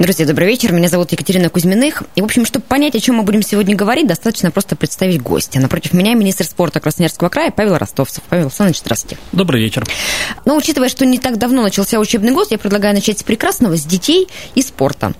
Друзья, добрый вечер. Меня зовут Екатерина Кузьминых. И, в общем, чтобы понять, о чем мы будем сегодня говорить, достаточно просто представить гостя. Напротив меня министр спорта Красноярского края Павел Ростовцев. Павел Александрович, здравствуйте. Добрый вечер. Но, учитывая, что не так давно начался учебный год, я предлагаю начать с прекрасного, с детей и спорта.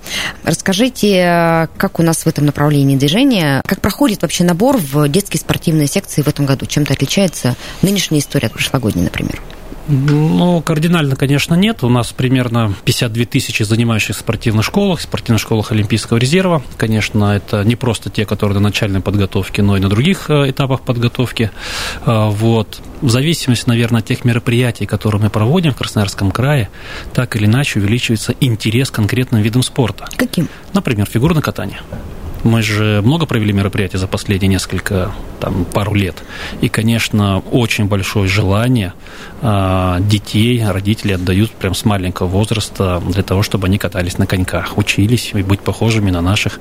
Расскажите, как у нас в этом направлении движения, как проходит вообще набор в детские спортивные секции в этом году? Чем-то отличается нынешняя история от прошлогодней, например? Ну, кардинально, конечно, нет. У нас примерно 52 тысячи занимающихся в спортивных школах, в спортивных школах Олимпийского резерва. Конечно, это не просто те, которые на начальной подготовке, но и на других э, этапах подготовки. А, вот. В зависимости, наверное, от тех мероприятий, которые мы проводим в Красноярском крае, так или иначе увеличивается интерес к конкретным видам спорта. Каким? Например, фигурное катание. Мы же много провели мероприятий за последние несколько, там, пару лет. И, конечно, очень большое желание э, детей, родители отдают прям с маленького возраста для того, чтобы они катались на коньках, учились и быть похожими на наших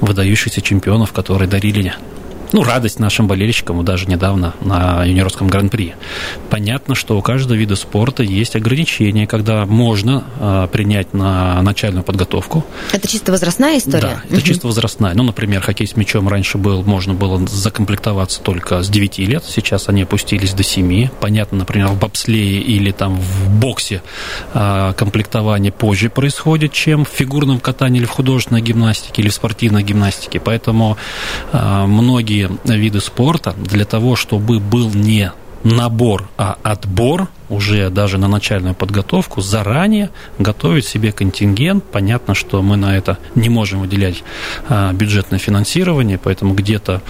выдающихся чемпионов, которые дарили ну, радость нашим болельщикам даже недавно на юниорском гран-при. Понятно, что у каждого вида спорта есть ограничения, когда можно э, принять на начальную подготовку. Это чисто возрастная история? Да, это угу. чисто возрастная. Ну, например, хоккей с мячом раньше был, можно было закомплектоваться только с 9 лет, сейчас они опустились до 7. Понятно, например, в бобслее или там в боксе э, комплектование позже происходит, чем в фигурном катании или в художественной гимнастике или в спортивной гимнастике. Поэтому э, многие другие виды спорта для того, чтобы был не набор, а отбор уже даже на начальную подготовку, заранее готовить себе контингент. Понятно, что мы на это не можем выделять а, бюджетное финансирование, поэтому где-то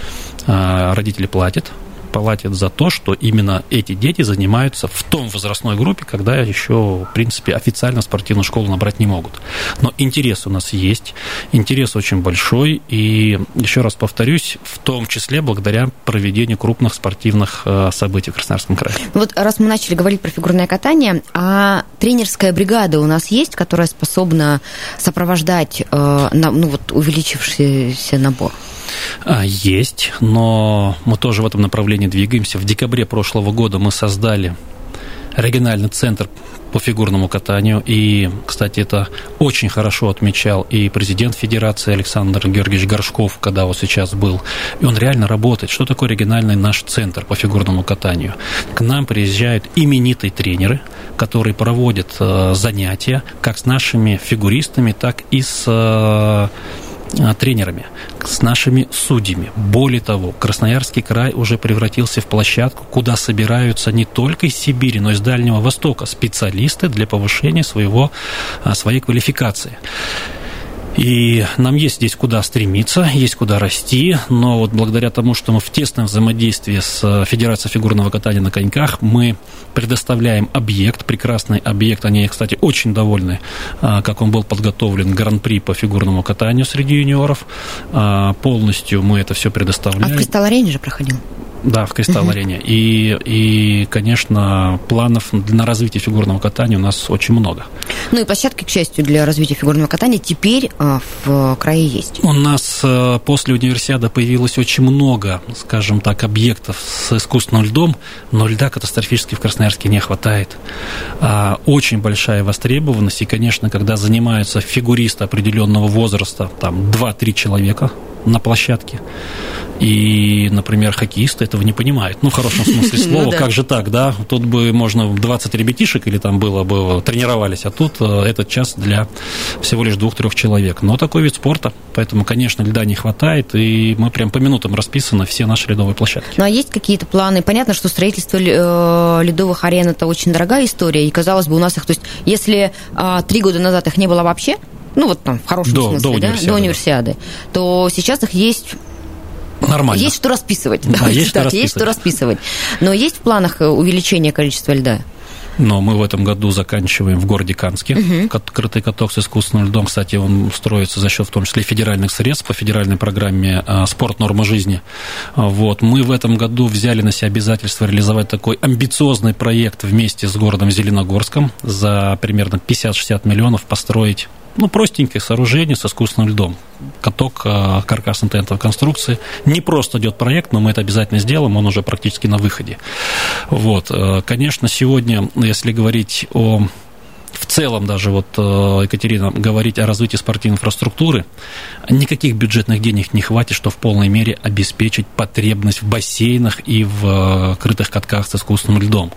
а, родители платят платят за то, что именно эти дети занимаются в том возрастной группе, когда еще, в принципе, официально спортивную школу набрать не могут. Но интерес у нас есть, интерес очень большой, и еще раз повторюсь, в том числе благодаря проведению крупных спортивных э, событий в Красноярском крае. Вот раз мы начали говорить про фигурное катание, а тренерская бригада у нас есть, которая способна сопровождать э, ну, вот, увеличившийся набор? А, есть, но мы тоже в этом направлении двигаемся. В декабре прошлого года мы создали региональный центр по фигурному катанию. И, кстати, это очень хорошо отмечал и президент Федерации Александр Георгиевич Горшков, когда вот сейчас был. И он реально работает. Что такое региональный наш центр по фигурному катанию? К нам приезжают именитые тренеры, которые проводят э, занятия как с нашими фигуристами, так и с э, тренерами, с нашими судьями. Более того, Красноярский край уже превратился в площадку, куда собираются не только из Сибири, но и из Дальнего Востока специалисты для повышения своего, а, своей квалификации. И нам есть здесь куда стремиться, есть куда расти, но вот благодаря тому, что мы в тесном взаимодействии с э, Федерацией фигурного катания на коньках, мы предоставляем объект, прекрасный объект, они, кстати, очень довольны, э, как он был подготовлен, гран-при по фигурному катанию среди юниоров, э, полностью мы это все предоставляем. А в Кристалл-арене же проходил? Да, в Кристалл-арене. И, и, конечно, планов на развитие фигурного катания у нас очень много. Ну и площадки, к счастью, для развития фигурного катания теперь а, в крае есть. У нас э, после универсиады появилось очень много, скажем так, объектов с искусственным льдом, но льда катастрофически в Красноярске не хватает. А, очень большая востребованность, и, конечно, когда занимаются фигуристы определенного возраста, там 2-3 человека на площадке, и, например, хоккеисты этого не понимают. Ну, в хорошем смысле слова, ну, да. как же так, да? Тут бы можно 20 ребятишек или там было бы, тренировались, а тут э, этот час для всего лишь двух-трех человек. Но такой вид спорта, поэтому, конечно, льда не хватает, и мы прям по минутам расписаны все наши ледовые площадки. Ну, а есть какие-то планы? Понятно, что строительство э, ледовых арен – это очень дорогая история, и, казалось бы, у нас их, то есть, если а, три года назад их не было вообще, ну вот там в хорошем до, смысле, до да, универсиады, до универсиады, то сейчас их есть Нормально. Есть что расписывать. Да, есть, что расписывать. есть что расписывать. Но есть в планах увеличение количества льда? Но мы в этом году заканчиваем в городе Канске угу. крытый каток с искусственным льдом. Кстати, он строится за счет в том числе федеральных средств по федеральной программе а, «Спорт. Норма жизни». Вот. Мы в этом году взяли на себя обязательство реализовать такой амбициозный проект вместе с городом Зеленогорском за примерно 50-60 миллионов построить ну, простенькое сооружение с искусственным льдом. Каток э, каркасно-тентовой конструкции. Не просто идет проект, но мы это обязательно сделаем, он уже практически на выходе. Вот. Э, конечно, сегодня, если говорить о в целом даже вот э, Екатерина говорить о развитии спортивной инфраструктуры, никаких бюджетных денег не хватит, что в полной мере обеспечить потребность в бассейнах и в э, крытых катках с искусственным льдом.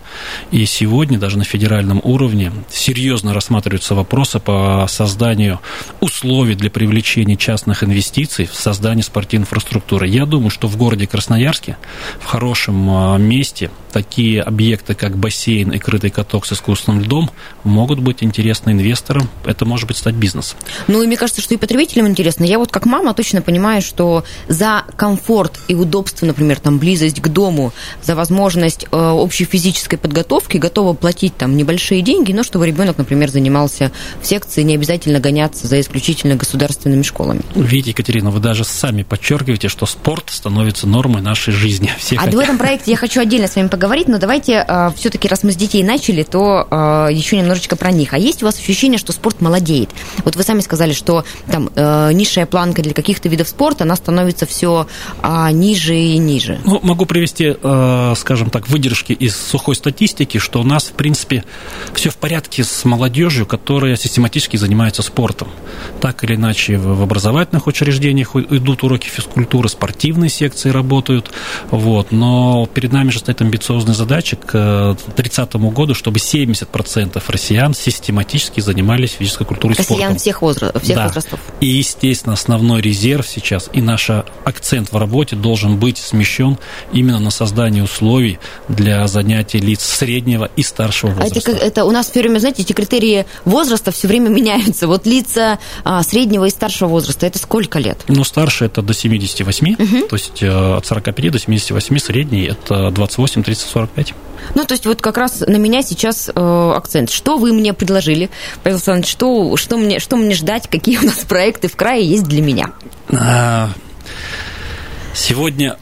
И сегодня даже на федеральном уровне серьезно рассматриваются вопросы по созданию условий для привлечения частных инвестиций в создание спортивной инфраструктуры. Я думаю, что в городе Красноярске в хорошем э, месте такие объекты, как бассейн и крытый каток с искусственным льдом, могут быть интересны инвесторам. Это может быть стать бизнесом. Ну, и мне кажется, что и потребителям интересно. Я вот как мама точно понимаю, что за комфорт и удобство, например, там близость к дому, за возможность э, общей физической подготовки готова платить там небольшие деньги, но чтобы ребенок, например, занимался в секции, не обязательно гоняться за исключительно государственными школами. Видите, Екатерина, вы даже сами подчеркиваете, что спорт становится нормой нашей жизни. Все а хотят. в этом проекте я хочу отдельно с вами поговорить поговорить, но давайте э, все-таки, раз мы с детей начали, то э, еще немножечко про них. А есть у вас ощущение, что спорт молодеет? Вот вы сами сказали, что там э, низшая планка для каких-то видов спорта, она становится все э, ниже и ниже. Ну, могу привести, э, скажем так, выдержки из сухой статистики, что у нас, в принципе, все в порядке с молодежью, которая систематически занимается спортом. Так или иначе, в образовательных учреждениях идут уроки физкультуры, спортивные секции работают, вот, но перед нами же стоит амбициозная задача к 2030 году, чтобы 70% россиян систематически занимались физической культурой и спортом. Россиян всех, возраст, всех да. возрастов. И, естественно, основной резерв сейчас и наш акцент в работе должен быть смещен именно на создание условий для занятий лиц среднего и старшего возраста. А это, это у нас все время, знаете, эти критерии возраста все время меняются. Вот лица а, среднего и старшего возраста, это сколько лет? Ну, старше это до 78, угу. то есть э, от 45 до 78, средний это 28-30 45. Ну, то есть вот как раз на меня сейчас э, акцент. Что вы мне предложили, Павел Александрович, что, что, мне, что мне ждать, какие у нас проекты в крае есть для меня? А, сегодня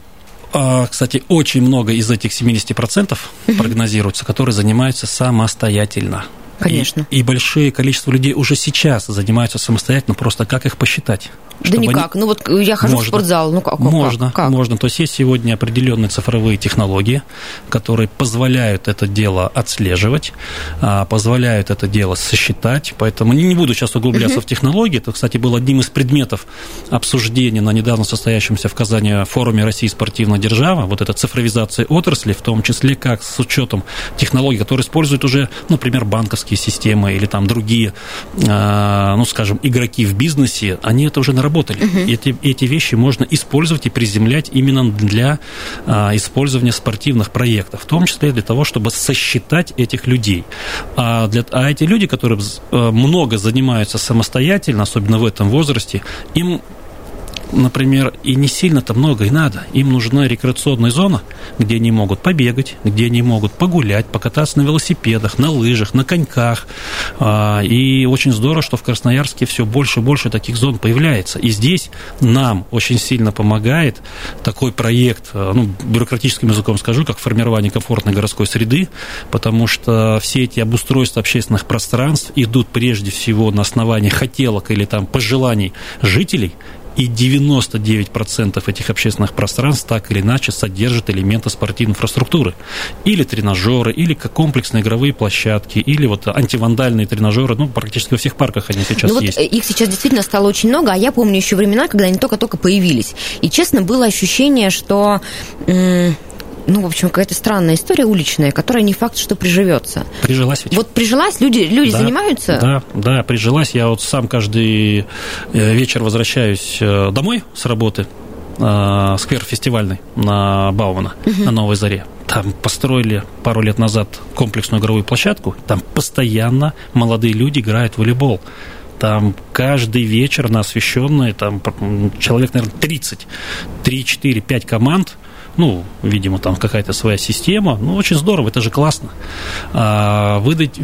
а, кстати, очень много из этих 70% прогнозируется, которые занимаются самостоятельно. Конечно. И, и большое количество людей уже сейчас занимаются самостоятельно, просто как их посчитать? Да никак. Они... Ну вот я хожу можно. в спортзал, ну как? Можно, как? можно. То есть есть сегодня определенные цифровые технологии, которые позволяют это дело отслеживать, а, позволяют это дело сосчитать. Поэтому не, не буду сейчас углубляться uh-huh. в технологии. Это, кстати, был одним из предметов обсуждения на недавно состоящемся в Казани форуме России спортивная держава. Вот эта цифровизация отрасли, в том числе как с учетом технологий, которые используют уже, например, банковские системы или там другие, а, ну, скажем, игроки в бизнесе, они это уже наработали работали. Угу. Эти, эти вещи можно использовать и приземлять именно для а, использования спортивных проектов, в том числе для того, чтобы сосчитать этих людей. А, для, а эти люди, которые а, много занимаются самостоятельно, особенно в этом возрасте, им например, и не сильно-то много и надо. Им нужна рекреационная зона, где они могут побегать, где они могут погулять, покататься на велосипедах, на лыжах, на коньках. А, и очень здорово, что в Красноярске все больше и больше таких зон появляется. И здесь нам очень сильно помогает такой проект, а, ну, бюрократическим языком скажу, как формирование комфортной городской среды, потому что все эти обустройства общественных пространств идут прежде всего на основании хотелок или там пожеланий жителей, и 99% этих общественных пространств так или иначе содержат элементы спортивной инфраструктуры. Или тренажеры, или комплексные игровые площадки, или вот антивандальные тренажеры, ну, практически во всех парках они сейчас ну, есть. Вот их сейчас действительно стало очень много, а я помню еще времена, когда они только-только появились. И, честно, было ощущение, что ну, в общем, какая-то странная история уличная, которая не факт, что приживется. Прижилась ведь. Вот прижилась, люди, люди да, занимаются? Да, да, прижилась. Я вот сам каждый э, вечер возвращаюсь э, домой с работы, э, сквер фестивальный на Баумана, угу. на Новой Заре. Там построили пару лет назад комплексную игровую площадку. Там постоянно молодые люди играют в волейбол. Там каждый вечер на освещенные, там человек, наверное, 30, 3, 4, 5 команд – ну, видимо, там какая-то своя система. Ну, очень здорово, это же классно. А, выдать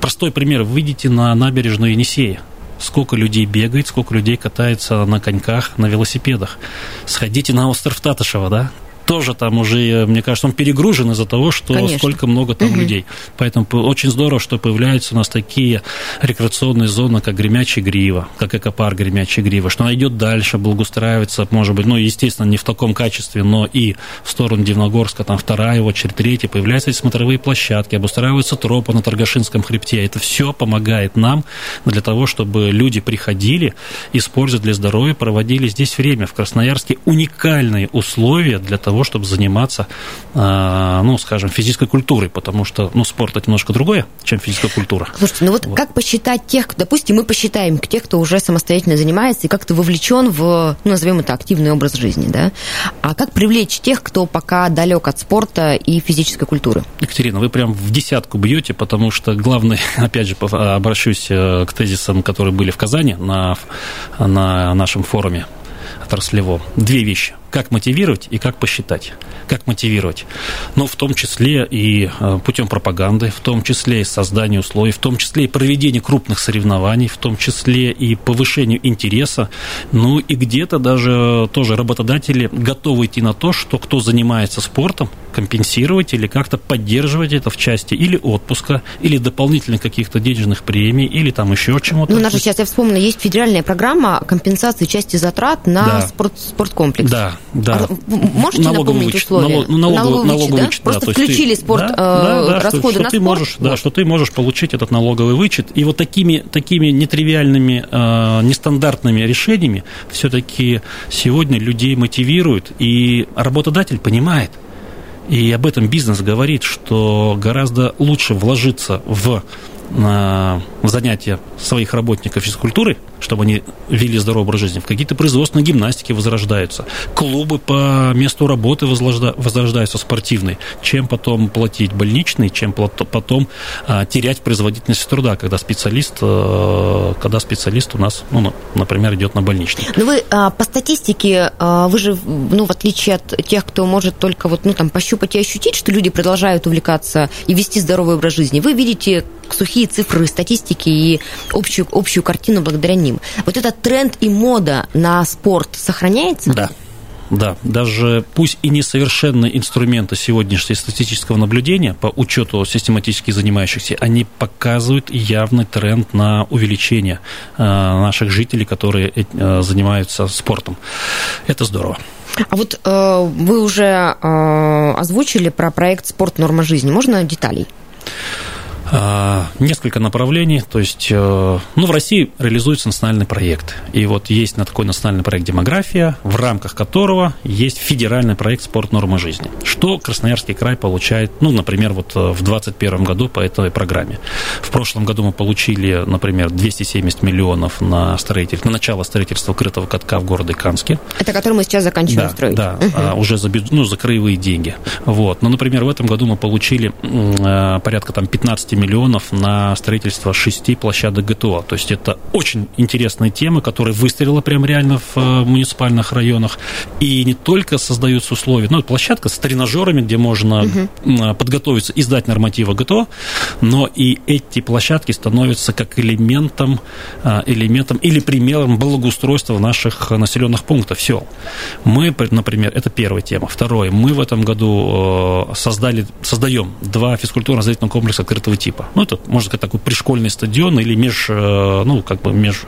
простой пример. Выйдите на набережную Енисея. Сколько людей бегает, сколько людей катается на коньках, на велосипедах. Сходите на остров Татышева, да? Тоже там уже, мне кажется, он перегружен из-за того, что Конечно. сколько много там угу. людей. Поэтому очень здорово, что появляются у нас такие рекреационные зоны, как Гремячий Грива, как экопарк Гремячий Грива, что она идет дальше, благоустраивается, может быть, ну, естественно, не в таком качестве, но и в сторону Дивногорска, там вторая очередь, третья, появляются эти смотровые площадки, обустраиваются тропы на Торгашинском хребте. Это все помогает нам для того, чтобы люди приходили, используя для здоровья, проводили здесь время. В Красноярске уникальные условия для того, того, чтобы заниматься, а, ну, скажем, физической культурой, потому что, ну, спорт это немножко другое, чем физическая культура. Слушайте, ну вот, вот. как посчитать тех, допустим, мы посчитаем тех, кто уже самостоятельно занимается и как-то вовлечен в, ну, назовем это, активный образ жизни, да? А как привлечь тех, кто пока далек от спорта и физической культуры? Екатерина, вы прям в десятку бьете, потому что главное, опять же, обращусь э, к тезисам, которые были в Казани на, на нашем форуме отраслевом. Две вещи как мотивировать и как посчитать. Как мотивировать? Ну, в том числе и э, путем пропаганды, в том числе и создания условий, в том числе и проведения крупных соревнований, в том числе и повышению интереса. Ну, и где-то даже тоже работодатели готовы идти на то, что кто занимается спортом, компенсировать или как-то поддерживать это в части или отпуска, или дополнительных каких-то денежных премий, или там еще чему-то. Ну, у нас же сейчас, я вспомнила, есть федеральная программа компенсации части затрат на да. спорт, спорткомплекс. Да, да. А, можете налоговый напомнить вычет, условия? Налог, налоговый, налоговый, налоговый вычет, вычет, да? Просто включили спорт, да, э, да, расходы что, что на ты спорт? Можешь, да, что ты можешь получить этот налоговый вычет. И вот такими, такими нетривиальными, э, нестандартными решениями все-таки сегодня людей мотивируют, и работодатель понимает, и об этом бизнес говорит, что гораздо лучше вложиться в на занятия своих работников физкультуры, чтобы они вели здоровый образ жизни, в какие-то производственные гимнастики возрождаются, клубы по месту работы возрождаются спортивные, чем потом платить больничный, чем потом а, терять производительность труда, когда специалист, а, когда специалист у нас, ну, например, идет на больничный. Но ну, вы а, по статистике, а, вы же, ну, в отличие от тех, кто может только вот, ну, там, пощупать и ощутить, что люди продолжают увлекаться и вести здоровый образ жизни, вы видите сухие цифры статистики и общую, общую картину благодаря ним. Вот этот тренд и мода на спорт сохраняется? Да. Да, даже пусть и несовершенные инструменты сегодняшнего статистического наблюдения по учету систематически занимающихся, они показывают явный тренд на увеличение э, наших жителей, которые э, занимаются спортом. Это здорово. А вот э, вы уже э, озвучили про проект «Спорт. Норма жизни». Можно деталей? А, несколько направлений. То есть, э, ну, в России реализуется национальный проект. И вот есть такой национальный проект «Демография», в рамках которого есть федеральный проект «Спорт. Норма жизни». Что Красноярский край получает, ну, например, вот э, в 2021 году по этой программе. В прошлом году мы получили, например, 270 миллионов на, строитель, на начало строительства крытого катка в городе Канске. Это который мы сейчас заканчиваем да, строить? Да, угу. уже за, ну, за краевые деньги. Вот. Но, например, в этом году мы получили э, порядка там 15 миллионов на строительство шести площадок ГТО. То есть это очень интересная тема, которая выстрелила прям реально в э, муниципальных районах. И не только создаются условия, ну, площадка с тренажерами, где можно угу. подготовиться и сдать нормативы ГТО, но и эти площадки становятся как элементом, э, элементом или примером благоустройства наших населенных пунктов, сел. Мы, например, это первая тема. Второе, мы в этом году создали, создаем два физкультурно-зрительных комплекса открытого типа. Ну, это, можно сказать, такой пришкольный стадион или меж, э, ну, как бы меж,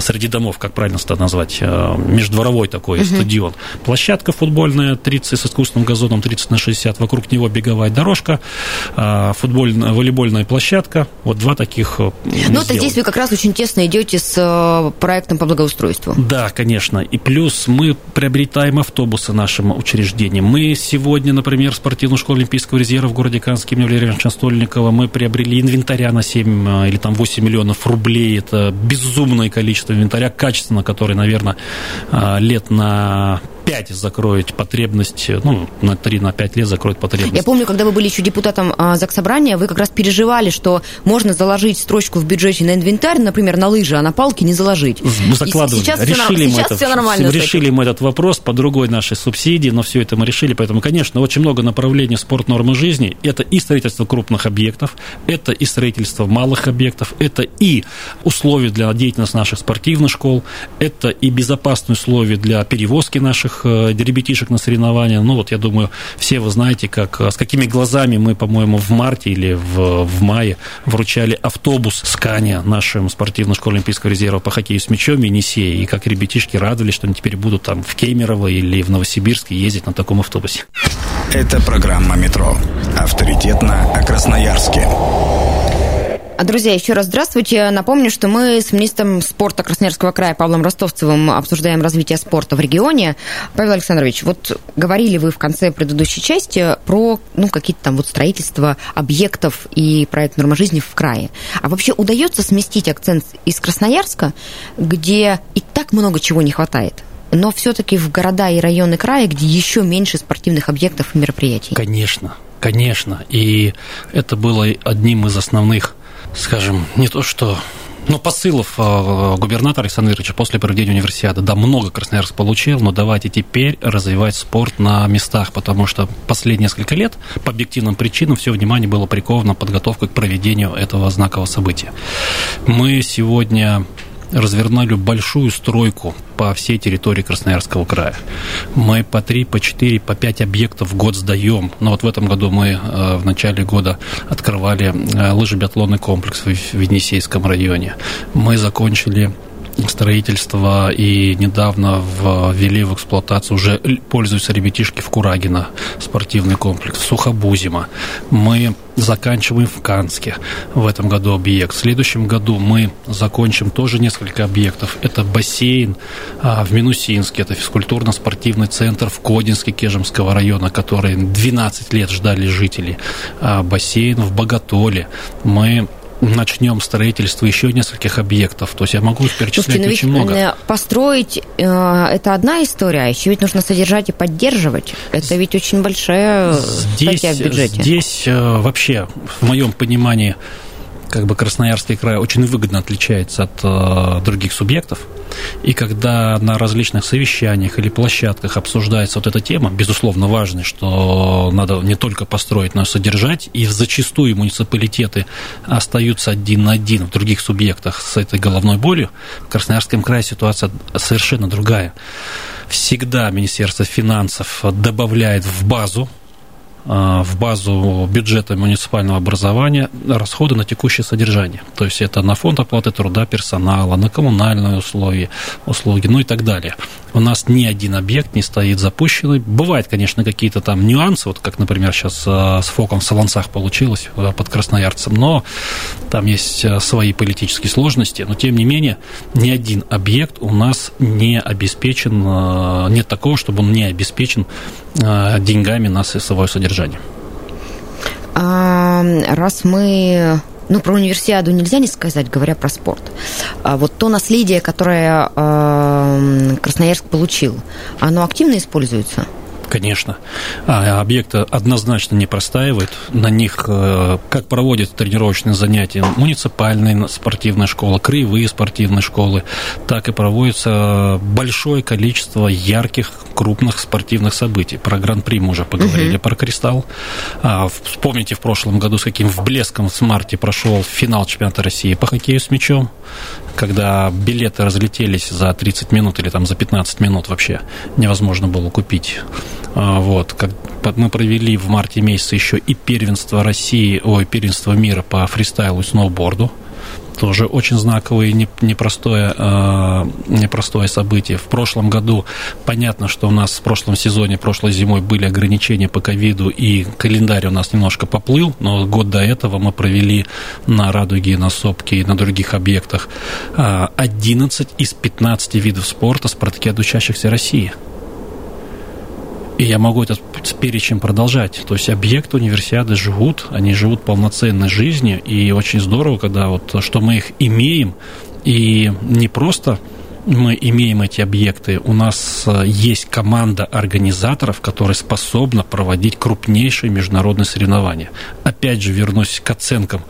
среди домов, как правильно это назвать, э, междворовой такой угу. стадион. Площадка футбольная 30 с искусственным газоном 30 на 60, вокруг него беговая дорожка, э, футбольная, волейбольная площадка. Вот два таких Ну, это здесь вы как раз очень тесно идете с проектом по благоустройству. Да, конечно. И плюс мы приобретаем автобусы нашим учреждениям. Мы сегодня, например, спортивную школу Олимпийского резерва в городе Канске имени Валерия Стольникова мы приобретаем приобрели инвентаря на 7 а, или там 8 миллионов рублей. Это безумное количество инвентаря, качественно, который, наверное, а, лет на 5 закроет потребность, ну, на 3 на 5 лет закроет потребность. Я помню, когда вы были еще депутатом а, Заксобрания, вы как раз переживали, что можно заложить строчку в бюджете на инвентарь, например, на лыжи, а на палки не заложить. Мы закладывали. сейчас решили все, мы сейчас это, все нормально. Решили мы этот вопрос по другой нашей субсидии, но все это мы решили. Поэтому, конечно, очень много направлений спорт нормы жизни. Это и строительство крупных объектов, это и строительство малых объектов, это и условия для деятельности наших спортивных школ, это и безопасные условия для перевозки наших э, ребятишек на соревнования. Ну вот, я думаю, все вы знаете, как, с какими глазами мы, по-моему, в марте или в, в мае вручали автобус Скания нашим спортивной школе Олимпийского резерва по хоккею с мячом Енисея, и как ребятишки радовались, что они теперь будут там в Кемерово или в Новосибирске ездить на таком автобусе. Это программа «Метро». Авторитетно о Красноярске. А, друзья, еще раз здравствуйте. Напомню, что мы с министром спорта Красноярского края Павлом Ростовцевым обсуждаем развитие спорта в регионе. Павел Александрович, вот говорили вы в конце предыдущей части про ну, какие-то там вот строительства объектов и проект норма жизни в крае. А вообще удается сместить акцент из Красноярска, где и так много чего не хватает? но все-таки в города и районы края, где еще меньше спортивных объектов и мероприятий. Конечно, конечно. И это было одним из основных скажем, не то что но посылов э, губернатора Александра Ильича после проведения универсиады, да, много Красноярск получил, но давайте теперь развивать спорт на местах, потому что последние несколько лет по объективным причинам все внимание было приковано подготовкой к проведению этого знакового события. Мы сегодня развернули большую стройку по всей территории Красноярского края. Мы по 3, по 4, по 5 объектов в год сдаем. Но вот в этом году мы э, в начале года открывали э, лыжебиатлонный комплекс в Енисейском районе. Мы закончили строительство и недавно ввели в эксплуатацию, уже пользуются ребятишки в Курагино, спортивный комплекс, в Сухобузимо. Мы заканчиваем в Канске в этом году объект. В следующем году мы закончим тоже несколько объектов. Это бассейн а, в Минусинске, это физкультурно-спортивный центр в Кодинске Кежемского района, который 12 лет ждали жители. А, бассейн в Боготоле. Мы начнем строительство еще нескольких объектов. То есть я могу перечислять Слушайте, очень много. Э, построить э, это одна история, а еще ведь нужно содержать и поддерживать. Это ведь очень большая здесь, статья в бюджете. Здесь э, вообще, в моем понимании, как бы Красноярский край очень выгодно отличается от э, других субъектов. И когда на различных совещаниях или площадках обсуждается вот эта тема, безусловно, важно, что надо не только построить, но и содержать, и зачастую муниципалитеты остаются один на один в других субъектах с этой головной болью, в Красноярском крае ситуация совершенно другая. Всегда Министерство финансов добавляет в базу в базу бюджета муниципального образования расходы на текущее содержание. То есть это на фонд оплаты труда персонала, на коммунальные условия, услуги, ну и так далее. У нас ни один объект не стоит запущенный. Бывают, конечно, какие-то там нюансы, вот как, например, сейчас э, с ФОКом в Солонцах получилось э, под Красноярцем, но там есть свои политические сложности, но тем не менее ни один объект у нас не обеспечен, нет такого, чтобы он не обеспечен деньгами на свое содержание содержание. А, раз мы ну, про универсиаду нельзя не сказать, говоря про спорт. А вот то наследие, которое э, Красноярск получил, оно активно используется? Конечно. А объекты однозначно не простаивают. На них э, как проводят тренировочные занятия муниципальные спортивные школы, краевые спортивные школы, так и проводится большое количество ярких, крупных спортивных событий. Про Гран-при мы уже поговорили, угу. про Кристалл. А, вспомните в прошлом году, с каким блеском в марте прошел финал чемпионата России по хоккею с мячом, когда билеты разлетелись за 30 минут или там за 15 минут вообще невозможно было купить. А, вот, как мы провели в марте месяце еще и первенство России, ой, первенство мира по фристайлу и сноуборду. Тоже очень знаковое и непростое, э, непростое событие. В прошлом году понятно, что у нас в прошлом сезоне, прошлой зимой были ограничения по ковиду, и календарь у нас немножко поплыл, но год до этого мы провели на Радуге, на Сопке и на других объектах 11 из 15 видов спорта спартакиад учащихся России. И я могу этот перечень продолжать. То есть объекты универсиады живут, они живут полноценной жизнью, и очень здорово, когда вот что мы их имеем, и не просто мы имеем эти объекты, у нас э, есть команда организаторов, которая способна проводить крупнейшие международные соревнования. Опять же, вернусь к оценкам.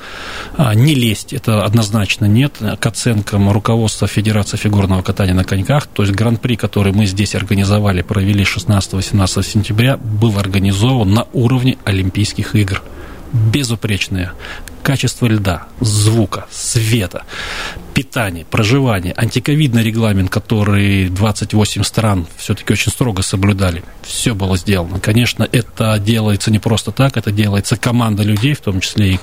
А, не лезть, это однозначно нет. К оценкам руководства Федерации фигурного катания на коньках, то есть гран-при, который мы здесь организовали, провели 16-18 сентября, был организован на уровне Олимпийских игр безупречные. Качество льда, звука, света, питание, проживание, антиковидный регламент, который 28 стран все-таки очень строго соблюдали. Все было сделано. Конечно, это делается не просто так, это делается команда людей, в том числе и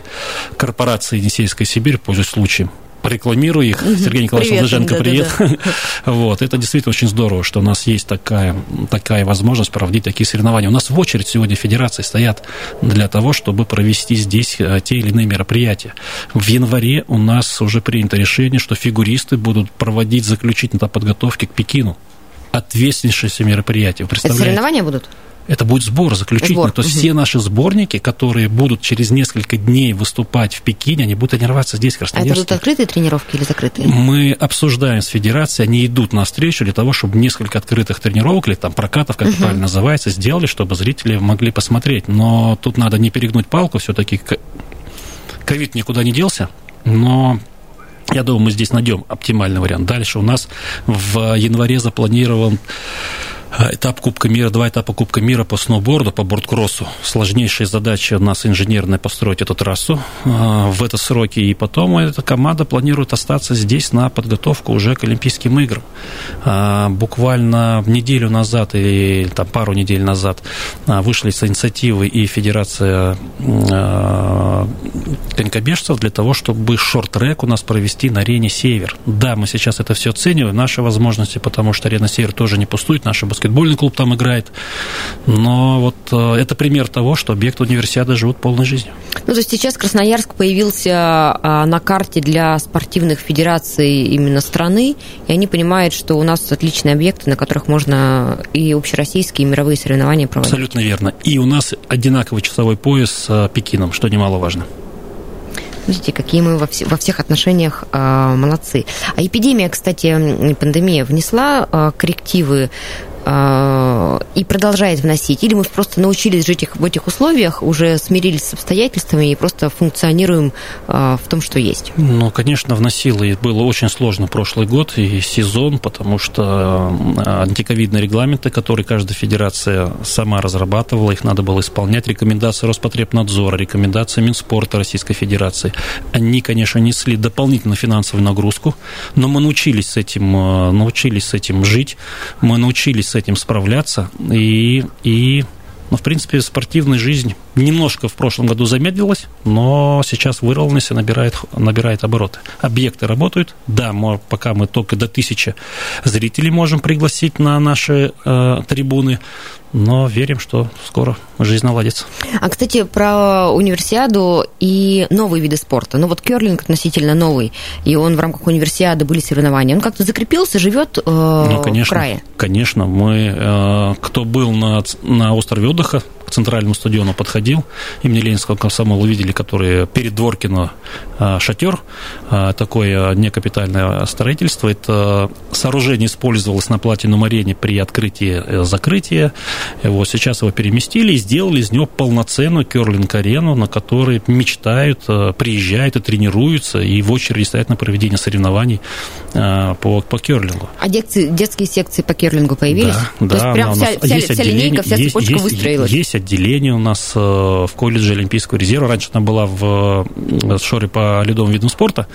корпорации Енисейская Сибирь, пользуясь случаем, рекламирую их. Сергей Николаевич привет, Лыженко, да, привет. Да, да. вот, это действительно очень здорово, что у нас есть такая, такая возможность проводить такие соревнования. У нас в очередь сегодня федерации стоят для того, чтобы провести здесь э, те или иные мероприятия. В январе у нас уже принято решение, что фигуристы будут проводить заключительные подготовки к Пекину. Ответственнейшее мероприятие. Это соревнования будут? Это будет сбор заключительный. Сбор. То есть угу. все наши сборники, которые будут через несколько дней выступать в Пекине, они будут тренироваться здесь, в Красноярске. А это будут открытые тренировки или закрытые? Мы обсуждаем с федерацией, они идут навстречу для того, чтобы несколько открытых тренировок или там прокатов, как угу. это правильно называется, сделали, чтобы зрители могли посмотреть. Но тут надо не перегнуть палку, все-таки ковид никуда не делся, но я думаю, мы здесь найдем оптимальный вариант. Дальше у нас в январе запланирован этап Кубка мира, два этапа Кубка мира по сноуборду, по борткроссу. Сложнейшая задача у нас инженерная построить эту трассу а, в это сроки. И потом эта команда планирует остаться здесь на подготовку уже к Олимпийским играм. А, буквально неделю назад или там пару недель назад вышли с инициативы и Федерация конькобежцев для того, чтобы шорт-трек у нас провести на арене «Север». Да, мы сейчас это все оцениваем, наши возможности, потому что арена «Север» тоже не пустует, наши баскетбольный клуб там играет. Но вот э, это пример того, что объекты универсиады живут полной жизнью. Ну, то есть сейчас Красноярск появился а, на карте для спортивных федераций именно страны, и они понимают, что у нас отличные объекты, на которых можно и общероссийские, и мировые соревнования проводить. Абсолютно верно. И у нас одинаковый часовой пояс с Пекином, что немаловажно. Видите, какие мы во, все, во всех отношениях э, молодцы. А эпидемия, кстати, пандемия внесла э, коррективы и продолжает вносить, или мы просто научились жить в этих условиях, уже смирились с обстоятельствами и просто функционируем а, в том, что есть? Ну, конечно, вносило, и было очень сложно прошлый год и сезон, потому что а, антиковидные регламенты, которые каждая федерация сама разрабатывала, их надо было исполнять, рекомендации Роспотребнадзора, рекомендации Минспорта Российской Федерации, они, конечно, несли дополнительную финансовую нагрузку, но мы научились с этим, научились с этим жить, мы научились этим справляться. И, и ну, в принципе, спортивная жизнь немножко в прошлом году замедлилась, но сейчас вырвалась и набирает, набирает обороты. Объекты работают. Да, мы, пока мы только до тысячи зрителей можем пригласить на наши э, трибуны, но верим, что скоро жизнь наладится. А, кстати, про универсиаду и новые виды спорта. Ну вот керлинг относительно новый, и он в рамках универсиады были соревнования. Он как-то закрепился, живет э, ну, конечно, в крае. Конечно, мы, э, кто был на, на острове отдыха, к центральному стадиону подходил, имени Ленинского комсомола увидели, которые перед Дворкино а, шатер, а, такое некапитальное строительство. Это сооружение использовалось на Платинум-арене при открытии э, закрытия. Вот сейчас его переместили и сделали из него полноценную керлинг-арену, на которой мечтают, э, приезжают и тренируются, и в очереди стоят на проведение соревнований а, по, по керлингу. А детские, детские секции по керлингу появились? Да, То да. Есть прям вся, вся, вся линейка, вся есть, цепочка есть, выстроилась? Есть отделение у нас э, в колледже Олимпийского резерва. Раньше она была в э, шоре по ледовым видам спорта,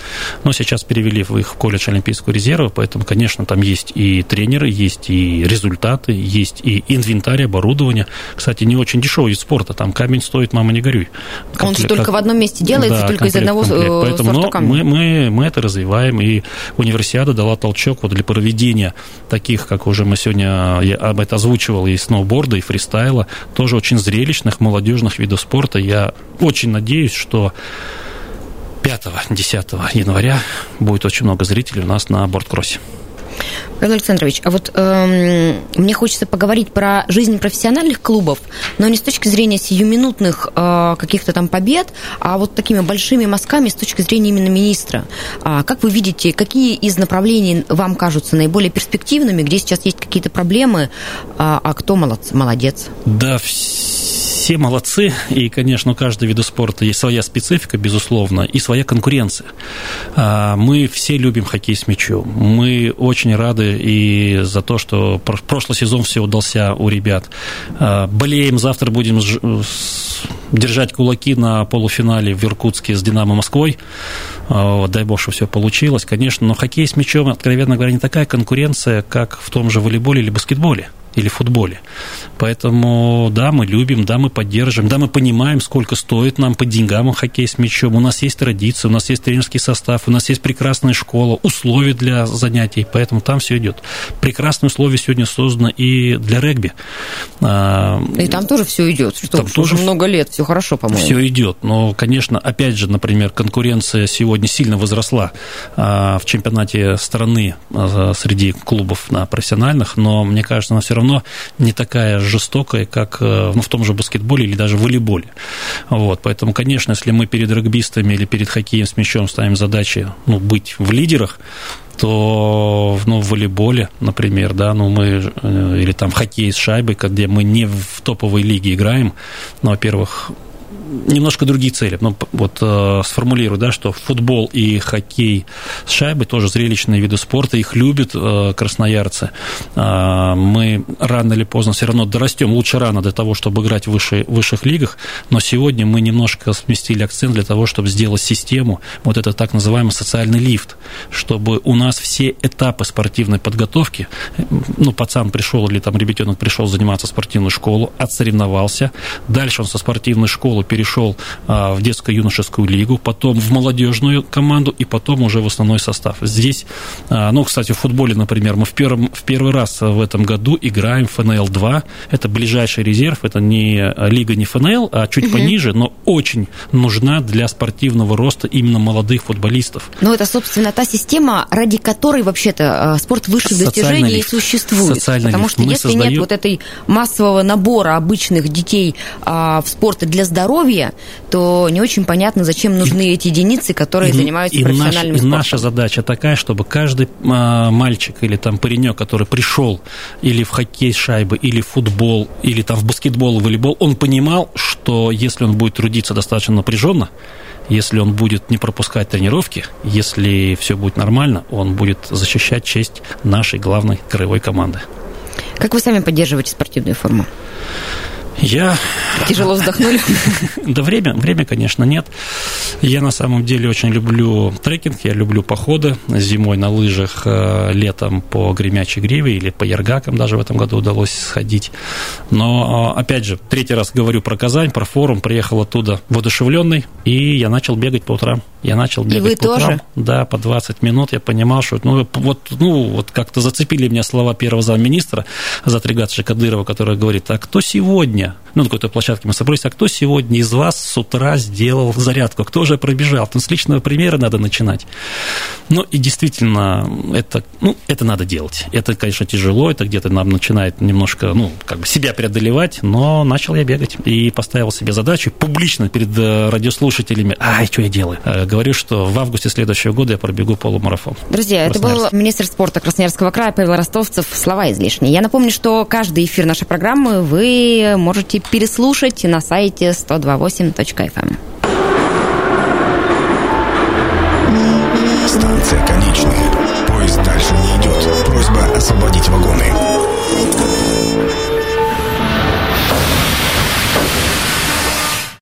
но сейчас перевели их в колледж Олимпийского резерва, поэтому, конечно, там есть и тренеры, есть и результаты, есть и инвентарь, оборудование. Кстати, не очень дешевый вид спорта, там камень стоит, мама, не горюй. Комплект, Он же только как... в одном месте делается, да, только из одного комплект. Э, поэтому, сорта камня. Мы, мы, мы это развиваем, и универсиада дала толчок вот для проведения таких, как уже мы сегодня, я об этом озвучивал, и сноуборда, и фристайла, тоже очень очень зрелищных молодежных видов спорта. Я очень надеюсь, что 5-10 января будет очень много зрителей у нас на борткроссе. Павел Александрович, а вот эм, мне хочется поговорить про жизнь профессиональных клубов, но не с точки зрения сиюминутных э, каких-то там побед, а вот такими большими мазками с точки зрения именно министра. А как вы видите, какие из направлений вам кажутся наиболее перспективными, где сейчас есть какие-то проблемы, а, а кто молодец? молодец? Да, все молодцы, и, конечно, у каждого вида спорта есть своя специфика, безусловно, и своя конкуренция. А, мы все любим хоккей с мячом. Мы очень рады и за то, что прошлый сезон все удался у ребят. А, болеем, завтра будем держать кулаки на полуфинале в Иркутске с «Динамо Москвой». А, дай бог, что все получилось, конечно. Но хоккей с мячом, откровенно говоря, не такая конкуренция, как в том же волейболе или баскетболе или футболе. Поэтому, да, мы любим, да, мы поддерживаем, да, мы понимаем, сколько стоит нам по деньгам хоккей с мячом. У нас есть традиции, у нас есть тренерский состав, у нас есть прекрасная школа, условия для занятий, поэтому там все идет. Прекрасные условия сегодня созданы и для регби. А, и там тоже все идет, что там тоже много лет, все хорошо, по-моему. Все идет, но, конечно, опять же, например, конкуренция сегодня сильно возросла а, в чемпионате страны а, среди клубов на профессиональных, но, мне кажется, она все равно равно не такая жестокая, как э, ну, в том же баскетболе или даже волейболе. Вот, поэтому, конечно, если мы перед регбистами или перед хоккеем с мячом ставим задачи ну, быть в лидерах, то ну, в волейболе, например, да, ну мы э, или там хоккей с шайбой, где мы не в топовой лиге играем, ну, во-первых, немножко другие цели. Ну, вот э, сформулирую, да, что футбол и хоккей с шайбой тоже зрелищные виды спорта, их любят э, красноярцы. Э, мы рано или поздно все равно дорастем, лучше рано для того, чтобы играть в выше, высших лигах, но сегодня мы немножко сместили акцент для того, чтобы сделать систему, вот это так называемый социальный лифт, чтобы у нас все этапы спортивной подготовки, ну, пацан пришел или там ребятенок пришел заниматься в спортивную школу, отсоревновался, дальше он со спортивной школы перешел перешел а, в детско-юношескую лигу, потом в молодежную команду и потом уже в основной состав. Здесь, а, ну, кстати, в футболе, например, мы в, первом, в первый раз в этом году играем в ФНЛ-2. Это ближайший резерв, это не лига, не ФНЛ, а чуть угу. пониже, но очень нужна для спортивного роста именно молодых футболистов. Ну, это, собственно, та система, ради которой вообще-то а, спорт высших достижений и существует. Социальный Потому лифт. что мы если создаем... нет вот этой массового набора обычных детей в спорт для здоровья, здоровья, то не очень понятно, зачем нужны и, эти единицы, которые и, занимаются и профессиональным наш, спортом. И наша задача такая, чтобы каждый а, мальчик или там паренек, который пришел или в хоккей с шайбы, или в футбол, или там в баскетбол, в волейбол, он понимал, что если он будет трудиться достаточно напряженно, если он будет не пропускать тренировки, если все будет нормально, он будет защищать честь нашей главной краевой команды. Как вы сами поддерживаете спортивную форму? Я... Тяжело вздохнули? Да время, время, конечно, нет. Я на самом деле очень люблю трекинг, я люблю походы зимой на лыжах, э, летом по Гремячей Гриве или по Яргакам даже в этом году удалось сходить. Но, э, опять же, третий раз говорю про Казань, про форум, приехал оттуда воодушевленный, и я начал бегать по утрам. Я начал бегать и вы по тоже? утрам. Да, по 20 минут. Я понимал, что ну, вот, ну, вот как-то зацепили меня слова первого замминистра Затригатовича Кадырова, который говорит, а кто сегодня Virginia. Ну, на какой-то площадке мы собрались, а кто сегодня из вас с утра сделал зарядку, кто же пробежал? Ну, с личного примера надо начинать. Ну, и действительно, это, ну, это надо делать. Это, конечно, тяжело, это где-то нам начинает немножко, ну, как бы себя преодолевать, но начал я бегать и поставил себе задачу публично перед э, радиослушателями, ай, что я делаю? Э, говорю, что в августе следующего года я пробегу полумарафон. Друзья, это был министр спорта Красноярского края Павел Ростовцев. Слова излишние. Я напомню, что каждый эфир нашей программы вы можете переслушать на сайте 128.fm. Станция конечная. Поезд дальше не идет. Просьба освободить вагоны.